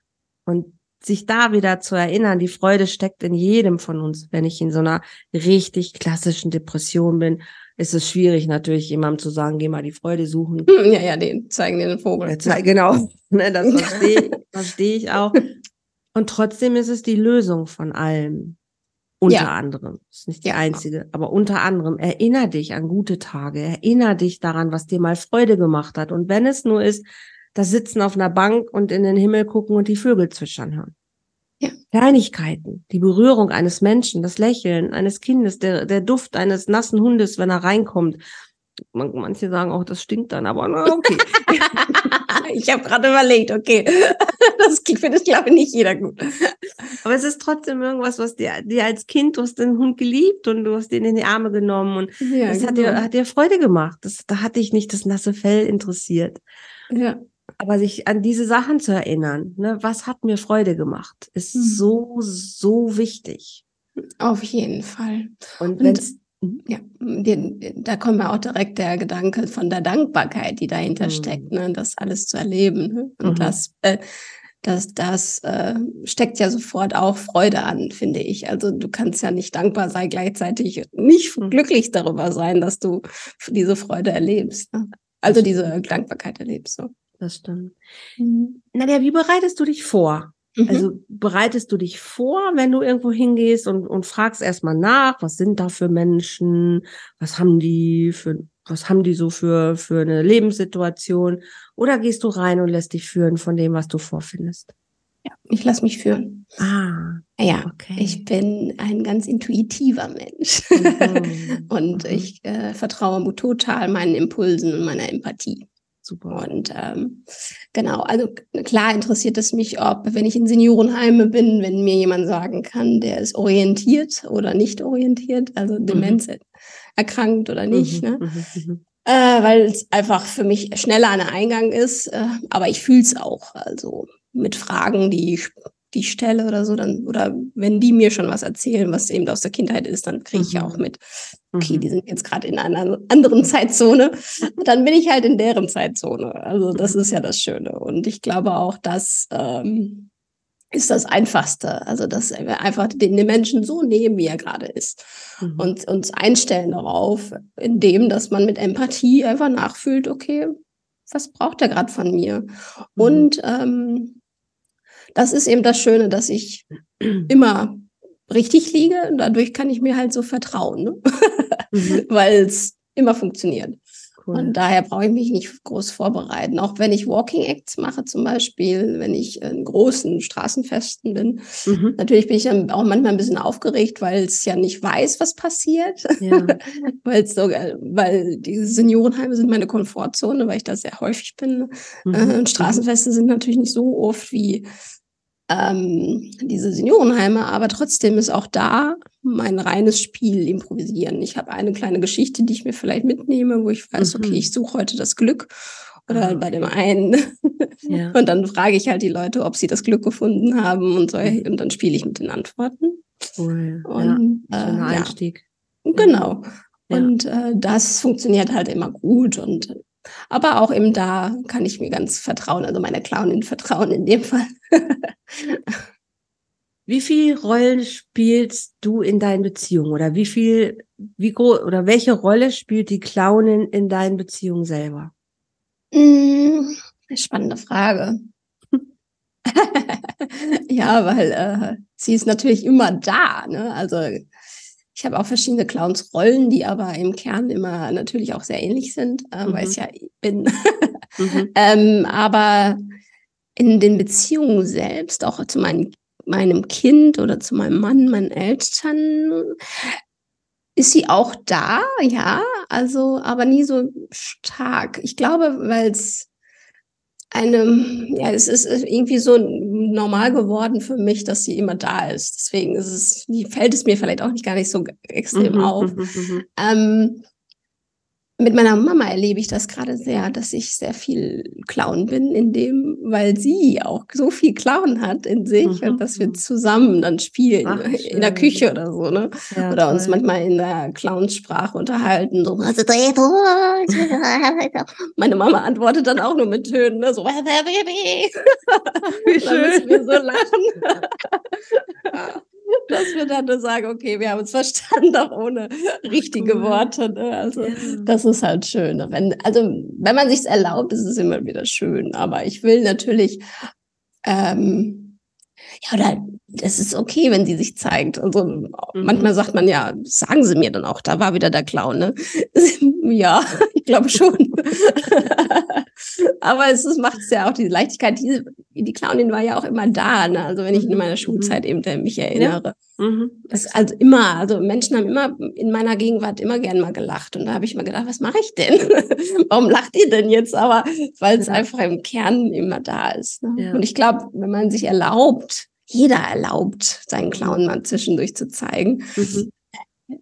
Und sich da wieder zu erinnern, die Freude steckt in jedem von uns. Wenn ich in so einer richtig klassischen Depression bin, ist es schwierig natürlich jemandem zu sagen, geh mal die Freude suchen. Ja, ja, den zeigen dir den Vogel. Ja, genau, ne, das verstehe versteh ich auch. Und trotzdem ist es die Lösung von allem. Unter ja. anderem. Das ist nicht die ja. einzige, aber unter anderem erinner dich an gute Tage, erinner dich daran, was dir mal Freude gemacht hat. Und wenn es nur ist, das Sitzen auf einer Bank und in den Himmel gucken und die Vögel zwitschern hören. Ja. Kleinigkeiten, die Berührung eines Menschen, das Lächeln eines Kindes, der, der Duft eines nassen Hundes, wenn er reinkommt. Manche sagen auch, das stinkt dann, aber na, okay. ich habe gerade überlegt, okay, das glaube ich, nicht jeder gut. Aber es ist trotzdem irgendwas, was dir, dir als Kind, du hast den Hund geliebt und du hast ihn in die Arme genommen und ja, das genau. hat, dir, genau. hat dir Freude gemacht. Das, da hatte ich nicht das nasse Fell interessiert. Ja. Aber sich an diese Sachen zu erinnern, ne, was hat mir Freude gemacht, ist mhm. so, so wichtig. Auf jeden Fall. Und Mhm. Ja, da kommt mir auch direkt der Gedanke von der Dankbarkeit, die dahinter mhm. steckt, ne? das alles zu erleben. Ne? Und mhm. das, äh, das, das äh, steckt ja sofort auch Freude an, finde ich. Also du kannst ja nicht dankbar sein, gleichzeitig nicht mhm. glücklich darüber sein, dass du diese Freude erlebst. Ne? Also diese Dankbarkeit erlebst. So. Das stimmt. Mhm. Nadja, wie bereitest du dich vor? Mhm. Also bereitest du dich vor, wenn du irgendwo hingehst und, und fragst erstmal nach, was sind da für Menschen, was haben die für, was haben die so für, für eine Lebenssituation? Oder gehst du rein und lässt dich führen von dem, was du vorfindest? Ja, ich lasse mich führen. Ah. Ja, okay. ich bin ein ganz intuitiver Mensch. Mhm. und mhm. ich äh, vertraue total meinen Impulsen und meiner Empathie. Super. Und ähm, genau, also klar interessiert es mich, ob, wenn ich in Seniorenheime bin, wenn mir jemand sagen kann, der ist orientiert oder nicht orientiert, also mhm. Demenz mhm. erkrankt oder nicht, mhm. ne? Mhm. mhm. Äh, weil es einfach für mich schneller an der Eingang ist, äh, aber ich fühle es auch. Also mit Fragen, die ich die stelle oder so, dann, oder wenn die mir schon was erzählen, was eben aus der Kindheit ist, dann kriege ich ja auch mhm. mit, okay, die mhm. sind jetzt gerade in einer anderen Zeitzone, dann bin ich halt in deren Zeitzone. Also das ist ja das Schöne. Und ich glaube auch, dass ähm, ist das Einfachste. Also, dass wir einfach den, den Menschen so nehmen, wie er gerade ist. Mhm. Und uns einstellen darauf, indem, dass man mit Empathie einfach nachfühlt, okay, was braucht er gerade von mir? Mhm. Und ähm, das ist eben das Schöne, dass ich immer richtig liege und dadurch kann ich mir halt so vertrauen, ne? mhm. weil es immer funktioniert. Cool. Und daher brauche ich mich nicht groß vorbereiten. Auch wenn ich Walking Acts mache, zum Beispiel, wenn ich in großen Straßenfesten bin. Mhm. Natürlich bin ich dann auch manchmal ein bisschen aufgeregt, weil es ja nicht weiß, was passiert. Ja. weil so, weil die Seniorenheime sind meine Komfortzone, weil ich da sehr häufig bin. Mhm. Äh, und Straßenfeste sind natürlich nicht so oft wie ähm, diese Seniorenheime, aber trotzdem ist auch da mein reines Spiel improvisieren. Ich habe eine kleine Geschichte, die ich mir vielleicht mitnehme, wo ich weiß, mhm. okay, ich suche heute das Glück oder ah. bei dem einen. Ja. Und dann frage ich halt die Leute, ob sie das Glück gefunden haben und so. Mhm. Und dann spiele ich mit den Antworten. Cool. Und, ja, schöner äh, Einstieg. Ja. Genau. Ja. Und äh, das funktioniert halt immer gut. Und aber auch eben da kann ich mir ganz vertrauen, also meiner Clownin vertrauen in dem Fall. wie viel Rollen spielst du in deinen Beziehungen oder wie viel, wie groß oder welche Rolle spielt die Clownin in deinen Beziehungen selber? Mm, spannende Frage. ja, weil äh, sie ist natürlich immer da. Ne? Also ich habe auch verschiedene Clowns-Rollen, die aber im Kern immer natürlich auch sehr ähnlich sind, äh, mhm. weil ich ja bin. mhm. ähm, aber in den Beziehungen selbst, auch zu meinen meinem Kind oder zu meinem Mann, meinen Eltern, ist sie auch da, ja, also, aber nie so stark. Ich glaube, weil es eine, ja, es ist irgendwie so normal geworden für mich, dass sie immer da ist. Deswegen ist es, fällt es mir vielleicht auch nicht gar nicht so extrem mhm, auf. Mhm, mhm, ähm, mit meiner Mama erlebe ich das gerade sehr, dass ich sehr viel Clown bin, in dem, weil sie auch so viel Clown hat in sich mhm. und dass wir zusammen dann spielen Ach, in der Küche oder so, ne? Ja, oder toll. uns manchmal in der Clownsprache unterhalten. So, meine Mama antwortet dann auch nur mit Tönen, ne? So, Wie schön. wir so lachen. dass wir dann nur sagen, okay, wir haben uns verstanden, auch ohne richtige cool. Worte. Ne? Also ja. das ist halt schön. Wenn, also wenn man sich erlaubt, ist es immer wieder schön. Aber ich will natürlich ähm, ja, oder es ist okay, wenn sie sich zeigt. Also mhm. manchmal sagt man ja, sagen sie mir dann auch, da war wieder der Clown, ne? ja, ich glaube schon. Aber es macht es ja auch diese Leichtigkeit. Diese, die Clownin war ja auch immer da, ne? Also wenn ich in meiner mhm. Schulzeit eben mich erinnere. Ja. Mhm. Also immer, also Menschen haben immer in meiner Gegenwart immer gern mal gelacht. Und da habe ich mir gedacht, was mache ich denn? Warum lacht ihr denn jetzt? Aber weil es ja. einfach im Kern immer da ist. Ne? Ja. Und ich glaube, wenn man sich erlaubt, jeder erlaubt, seinen Clown mal zwischendurch zu zeigen. Mhm.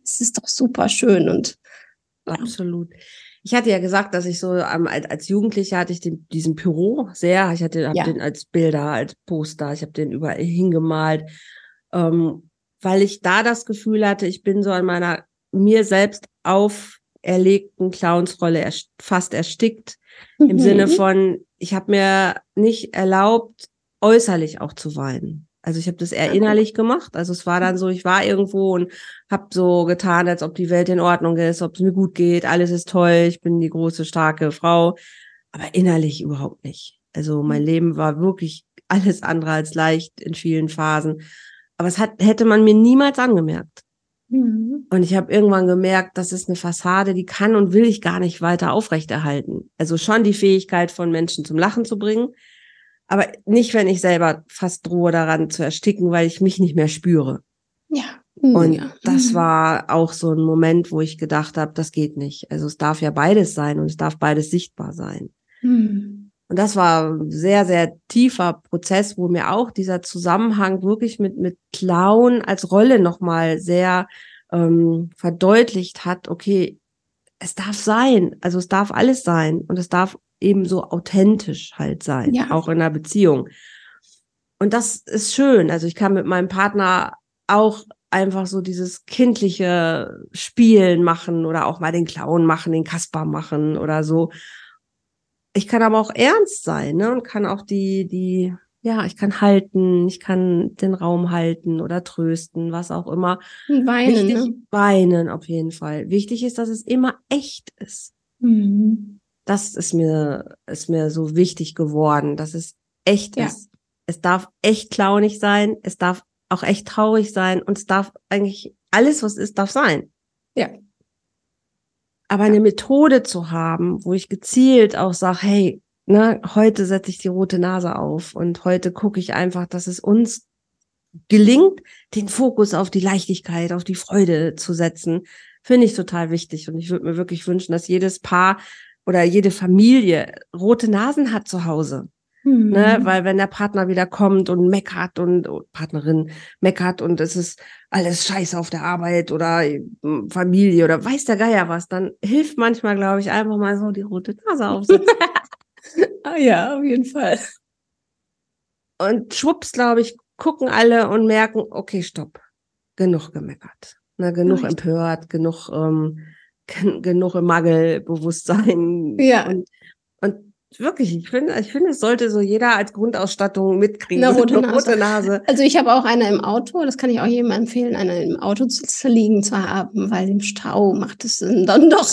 Es ist doch super schön und absolut. Ich hatte ja gesagt, dass ich so ähm, als, als Jugendliche hatte ich den, diesen Pyro sehr. Ich hatte hab ja. den als Bilder, als Poster. Ich habe den überall hingemalt, ähm, weil ich da das Gefühl hatte, ich bin so an meiner mir selbst auferlegten Clownsrolle erst, fast erstickt. Mhm. Im Sinne von, ich habe mir nicht erlaubt, äußerlich auch zu weinen. Also ich habe das eher innerlich gemacht. Also es war dann so, ich war irgendwo und habe so getan, als ob die Welt in Ordnung ist, ob es mir gut geht, alles ist toll, ich bin die große, starke Frau. Aber innerlich überhaupt nicht. Also mein Leben war wirklich alles andere als leicht in vielen Phasen. Aber es hat, hätte man mir niemals angemerkt. Mhm. Und ich habe irgendwann gemerkt, das ist eine Fassade, die kann und will ich gar nicht weiter aufrechterhalten. Also schon die Fähigkeit von Menschen zum Lachen zu bringen, aber nicht, wenn ich selber fast drohe daran zu ersticken, weil ich mich nicht mehr spüre. Ja. Und ja. das mhm. war auch so ein Moment, wo ich gedacht habe, das geht nicht. Also es darf ja beides sein und es darf beides sichtbar sein. Mhm. Und das war ein sehr, sehr tiefer Prozess, wo mir auch dieser Zusammenhang wirklich mit, mit Clown als Rolle nochmal sehr ähm, verdeutlicht hat, okay, es darf sein, also es darf alles sein und es darf eben so authentisch halt sein, ja. auch in einer Beziehung. Und das ist schön. Also ich kann mit meinem Partner auch einfach so dieses kindliche Spielen machen oder auch mal den Clown machen, den Kasper machen oder so. Ich kann aber auch ernst sein, ne? Und kann auch die, die, ja, ich kann halten, ich kann den Raum halten oder trösten, was auch immer. Weinen. Wichtig, ne? weinen auf jeden Fall. Wichtig ist, dass es immer echt ist. Mhm das ist mir, ist mir so wichtig geworden, dass es echt ja. ist. Es darf echt clownig sein, es darf auch echt traurig sein und es darf eigentlich alles, was ist, darf sein. Ja. Aber ja. eine Methode zu haben, wo ich gezielt auch sage, hey, ne, heute setze ich die rote Nase auf und heute gucke ich einfach, dass es uns gelingt, den Fokus auf die Leichtigkeit, auf die Freude zu setzen, finde ich total wichtig. Und ich würde mir wirklich wünschen, dass jedes Paar oder jede Familie rote Nasen hat zu Hause. Mhm. Ne? Weil wenn der Partner wieder kommt und meckert und oh, Partnerin meckert und es ist alles scheiße auf der Arbeit oder hm, Familie oder weiß der Geier was, dann hilft manchmal, glaube ich, einfach mal so die rote Nase aufsetzen. ah ja, auf jeden Fall. Und schwupps, glaube ich, gucken alle und merken, okay, stopp, genug gemeckert, ne, genug Richtig. empört, genug ähm, genug im Mangelbewusstsein. Ja. Und, und wirklich, ich finde, ich finde, es sollte so jeder als Grundausstattung mitkriegen. Eine rote, Nase. rote Nase. Also ich habe auch eine im Auto, das kann ich auch jedem empfehlen, eine im Auto zu liegen zu haben, weil im Stau macht es dann doch.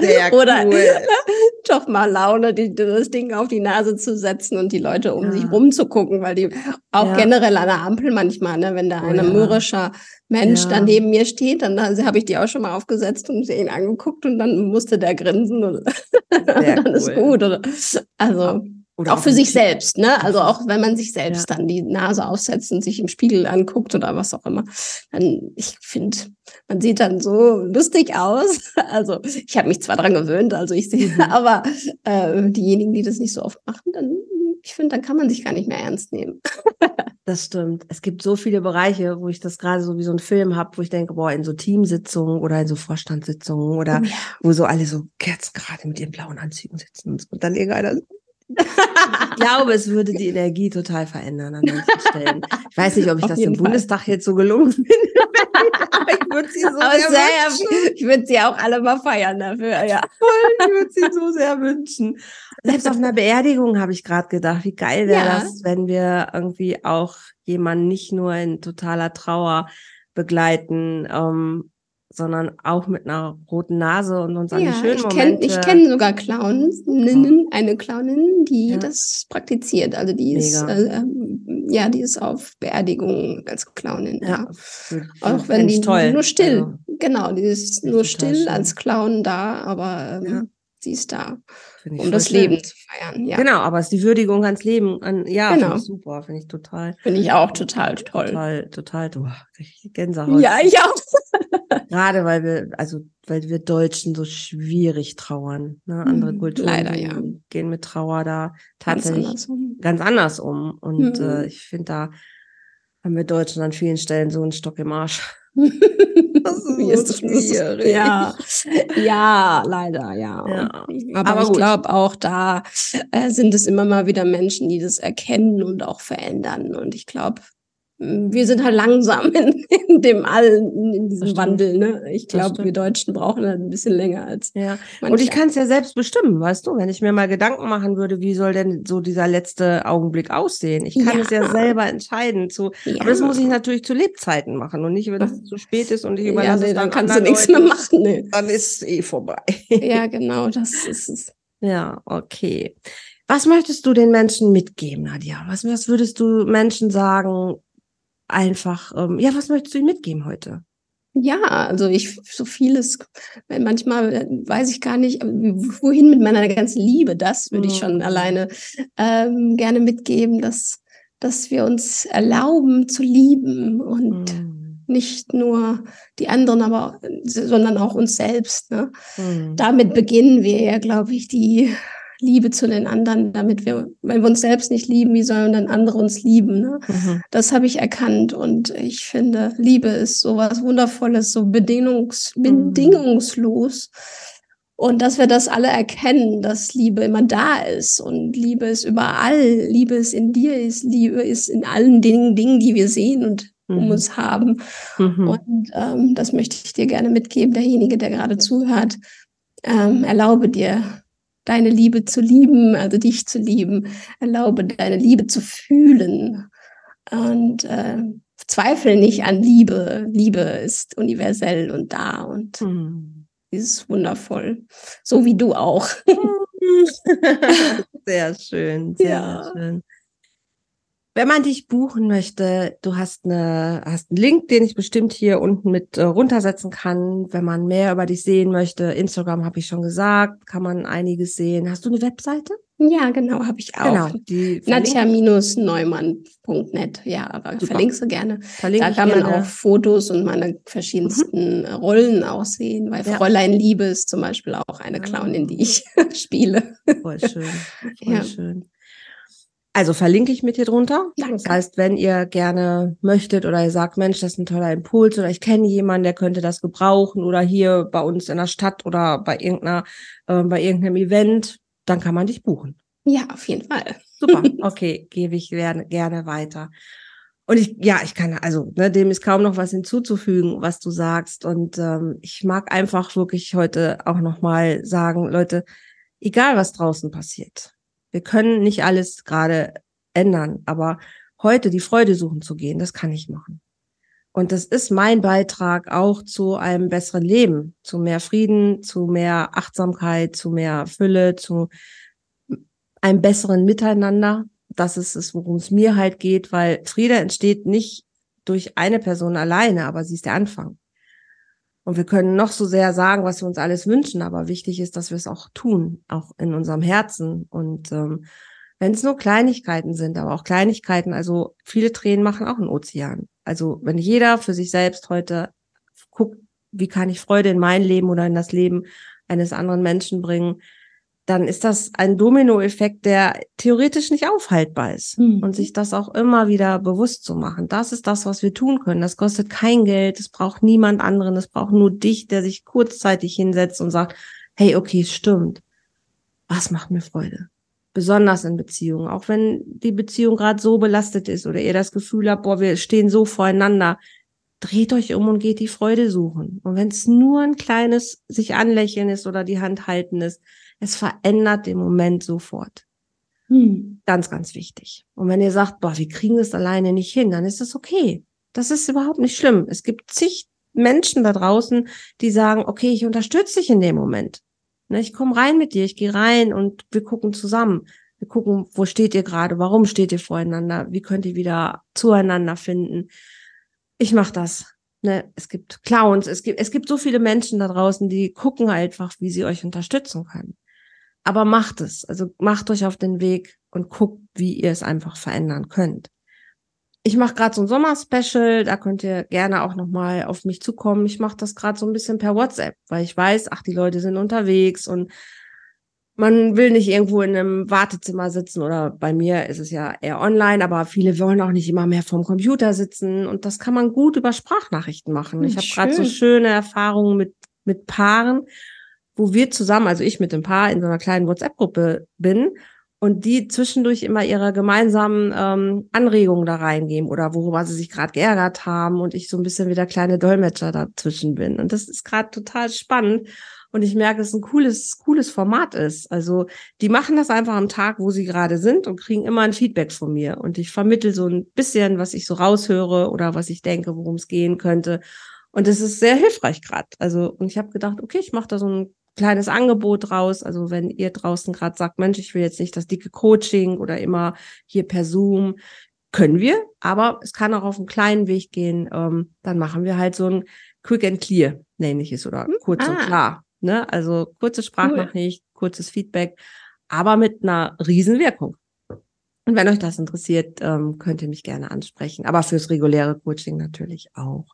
Sehr Oder cool. doch mal Laune, die, das Ding auf die Nase zu setzen und die Leute um ja. sich rumzugucken, weil die auch ja. generell an der Ampel manchmal, ne, wenn da oh, ein ja. mürrischer Mensch ja. da neben mir steht, dann habe ich die auch schon mal aufgesetzt und ihn angeguckt und dann musste der grinsen und dann cool. ist gut. Oder? Also. Oder auch, auch für sich selbst, ne? Also auch wenn man sich selbst ja. dann die Nase aufsetzt und sich im Spiegel anguckt oder was auch immer. Dann, ich finde, man sieht dann so lustig aus. Also ich habe mich zwar dran gewöhnt, also ich sehe, mhm. aber äh, diejenigen, die das nicht so oft machen, dann, ich finde, dann kann man sich gar nicht mehr ernst nehmen. Das stimmt. Es gibt so viele Bereiche, wo ich das gerade so wie so ein Film habe, wo ich denke, boah, in so Teamsitzungen oder in so Vorstandssitzungen oder oh ja. wo so alle so jetzt gerade mit ihren blauen Anzügen sitzen und dann irgendeiner ich glaube, es würde die Energie total verändern an manchen Stellen. Ich weiß nicht, ob ich Auf das im Fall. Bundestag jetzt so gelungen finde. ich würde sie so Aber sehr, sehr Ich würde sie auch alle mal feiern dafür, ja. Ich würde sie so sehr wünschen. Selbst auf einer Beerdigung habe ich gerade gedacht, wie geil wäre ja. das, wenn wir irgendwie auch jemanden nicht nur in totaler Trauer begleiten, ähm, sondern auch mit einer roten Nase und uns an ja, die schönen ich kenn, Momente. Ich kenne sogar Clowninnen, eine Clownin, die ja. das praktiziert. Also die ist, äh, ähm, ja, die ist auf Beerdigungen als Clownin. Ja. ja. Auch wenn die toll. nur still, also, genau, die ist nur still schön. als Clown da, aber ähm, sie ist da, um das schön. Leben zu feiern. Ja. Genau, aber es ist die Würdigung ans Leben. An, ja, genau. Find super, finde ich total. Finde ich auch total toll. Total, total, du, Gänsehaut. Ja, ich auch. Gerade weil wir, also weil wir Deutschen so schwierig trauern. Ne? Andere mhm, Kulturen Leider, ja. gehen mit Trauer da tatsächlich ganz anders um. Ganz anders um. Und mhm. äh, ich finde, da haben wir Deutschen an vielen Stellen so einen Stock im Arsch. Das ist, so schwierig. Ja, ja, leider, ja. ja. Aber, Aber ich glaube auch da äh, sind es immer mal wieder Menschen, die das erkennen und auch verändern. Und ich glaube, wir sind halt langsam in, in dem allen, in diesem Wandel. Ne? Ich glaube, wir Deutschen brauchen halt ein bisschen länger als. Ja. Und ich kann es ja selbst bestimmen, weißt du, wenn ich mir mal Gedanken machen würde, wie soll denn so dieser letzte Augenblick aussehen? Ich kann ja. es ja selber entscheiden. Zu, ja. Aber das muss ich natürlich zu Lebzeiten machen und nicht, wenn es zu spät ist und ich überlasse ja, nee, dann. Dann kannst du nichts mehr machen. Nee. Dann ist es eh vorbei. Ja, genau, das ist es. Ja, okay. Was möchtest du den Menschen mitgeben, Nadja? Was, was würdest du Menschen sagen, einfach, ähm, ja, was möchtest du ihm mitgeben heute? Ja, also ich so vieles, manchmal weiß ich gar nicht, wohin mit meiner ganzen Liebe. Das würde ich schon mhm. alleine ähm, gerne mitgeben, dass, dass wir uns erlauben zu lieben und mhm. nicht nur die anderen, aber sondern auch uns selbst. Ne? Mhm. Damit beginnen wir ja, glaube ich, die Liebe zu den anderen, damit wir, wenn wir uns selbst nicht lieben, wie sollen dann andere uns lieben? Ne? Mhm. Das habe ich erkannt und ich finde, Liebe ist so was Wundervolles, so bedingungs mhm. bedingungslos. Und dass wir das alle erkennen, dass Liebe immer da ist und Liebe ist überall, Liebe ist in dir, ist Liebe ist in allen Dingen, Dingen, die wir sehen und um mhm. uns haben. Mhm. Und ähm, das möchte ich dir gerne mitgeben, derjenige, der gerade zuhört. Ähm, erlaube dir, deine Liebe zu lieben, also dich zu lieben. Erlaube deine Liebe zu fühlen. Und äh, zweifle nicht an Liebe. Liebe ist universell und da und mhm. ist wundervoll. So wie du auch. sehr schön, sehr ja. schön. Wenn man dich buchen möchte, du hast, eine, hast einen Link, den ich bestimmt hier unten mit äh, runtersetzen kann. Wenn man mehr über dich sehen möchte, Instagram habe ich schon gesagt, kann man einiges sehen. Hast du eine Webseite? Ja, genau, habe ich auch. Genau, Nadja-neumann.net. Ja, aber Super. verlinkst du gerne. Verlinke da kann man gerne. auch Fotos und meine verschiedensten mhm. Rollen auch sehen, weil ja. Fräulein Liebe ist zum Beispiel auch eine Clownin, die ich spiele. Voll schön, voll ja. schön. Also verlinke ich mit hier drunter. Danke. Das heißt, wenn ihr gerne möchtet oder ihr sagt, Mensch, das ist ein toller Impuls oder ich kenne jemanden, der könnte das gebrauchen oder hier bei uns in der Stadt oder bei irgendeiner, äh, bei irgendeinem Event, dann kann man dich buchen. Ja, auf jeden Fall. Super. Okay, gebe ich gerne, gerne weiter. Und ich, ja, ich kann, also, ne, dem ist kaum noch was hinzuzufügen, was du sagst. Und ähm, ich mag einfach wirklich heute auch nochmal sagen, Leute, egal was draußen passiert, wir können nicht alles gerade ändern, aber heute die Freude suchen zu gehen, das kann ich machen. Und das ist mein Beitrag auch zu einem besseren Leben, zu mehr Frieden, zu mehr Achtsamkeit, zu mehr Fülle, zu einem besseren Miteinander. Das ist es, worum es mir halt geht, weil Friede entsteht nicht durch eine Person alleine, aber sie ist der Anfang. Und wir können noch so sehr sagen, was wir uns alles wünschen, aber wichtig ist, dass wir es auch tun, auch in unserem Herzen. Und ähm, Wenn es nur Kleinigkeiten sind, aber auch Kleinigkeiten, also viele Tränen machen auch einen Ozean. Also wenn jeder für sich selbst heute guckt, wie kann ich Freude in mein Leben oder in das Leben eines anderen Menschen bringen, dann ist das ein Dominoeffekt, der theoretisch nicht aufhaltbar ist. Mhm. Und sich das auch immer wieder bewusst zu machen. Das ist das, was wir tun können. Das kostet kein Geld, es braucht niemand anderen, es braucht nur dich, der sich kurzzeitig hinsetzt und sagt, hey, okay, stimmt. Was macht mir Freude? besonders in Beziehungen, auch wenn die Beziehung gerade so belastet ist oder ihr das Gefühl habt, boah, wir stehen so voreinander, dreht euch um und geht die Freude suchen. Und wenn es nur ein kleines sich anlächeln ist oder die Hand halten ist, es verändert den Moment sofort. Hm. Ganz, ganz wichtig. Und wenn ihr sagt, boah, wir kriegen das alleine nicht hin, dann ist das okay. Das ist überhaupt nicht schlimm. Es gibt zig Menschen da draußen, die sagen, okay, ich unterstütze dich in dem Moment. Ne, ich komme rein mit dir, ich gehe rein und wir gucken zusammen. Wir gucken, wo steht ihr gerade, warum steht ihr voreinander, wie könnt ihr wieder zueinander finden. Ich mache das. Ne, es gibt Clowns, es gibt, es gibt so viele Menschen da draußen, die gucken einfach, wie sie euch unterstützen können. Aber macht es. Also macht euch auf den Weg und guckt, wie ihr es einfach verändern könnt. Ich mache gerade so ein Sommerspecial, da könnt ihr gerne auch nochmal auf mich zukommen. Ich mache das gerade so ein bisschen per WhatsApp, weil ich weiß, ach, die Leute sind unterwegs und man will nicht irgendwo in einem Wartezimmer sitzen oder bei mir ist es ja eher online, aber viele wollen auch nicht immer mehr vorm Computer sitzen und das kann man gut über Sprachnachrichten machen. Ich habe gerade so schöne Erfahrungen mit mit Paaren, wo wir zusammen, also ich mit dem Paar in so einer kleinen WhatsApp-Gruppe bin und die zwischendurch immer ihre gemeinsamen ähm, Anregungen da reingeben oder worüber sie sich gerade geärgert haben und ich so ein bisschen wie der kleine Dolmetscher dazwischen bin. Und das ist gerade total spannend. Und ich merke, dass es ein cooles, cooles Format ist. Also die machen das einfach am Tag, wo sie gerade sind und kriegen immer ein Feedback von mir. Und ich vermittel so ein bisschen, was ich so raushöre oder was ich denke, worum es gehen könnte. Und das ist sehr hilfreich gerade. Also, und ich habe gedacht, okay, ich mache da so ein kleines Angebot raus. Also wenn ihr draußen gerade sagt, Mensch, ich will jetzt nicht das dicke Coaching oder immer hier per Zoom, können wir, aber es kann auch auf einen kleinen Weg gehen. Ähm, dann machen wir halt so ein Quick and Clear, nenne ich es, oder hm, kurz ah. und klar. Ne? Also kurze Sprachnachricht, cool. kurzes Feedback, aber mit einer Riesenwirkung. Und wenn euch das interessiert, ähm, könnt ihr mich gerne ansprechen. Aber fürs reguläre Coaching natürlich auch.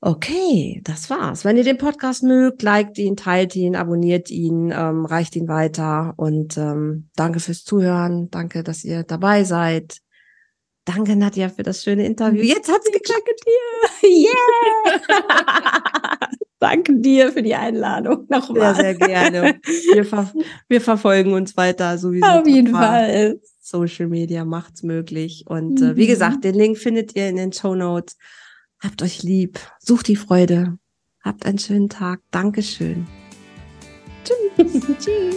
Okay, das war's. Wenn ihr den Podcast mögt, liked ihn, teilt ihn, abonniert ihn, ähm, reicht ihn weiter und ähm, danke fürs Zuhören. Danke, dass ihr dabei seid. Danke, Nadja, für das schöne Interview. Jetzt hat's geklappt. dir. Yeah! danke dir für die Einladung. Nochmal. Sehr, sehr gerne. Wir, ver wir verfolgen uns weiter sowieso. Auf jeden Fall. Social Media macht's möglich. Und äh, wie mhm. gesagt, den Link findet ihr in den Show Notes. Habt euch lieb, sucht die Freude. Habt einen schönen Tag. Dankeschön. Tschüss. Tschüss.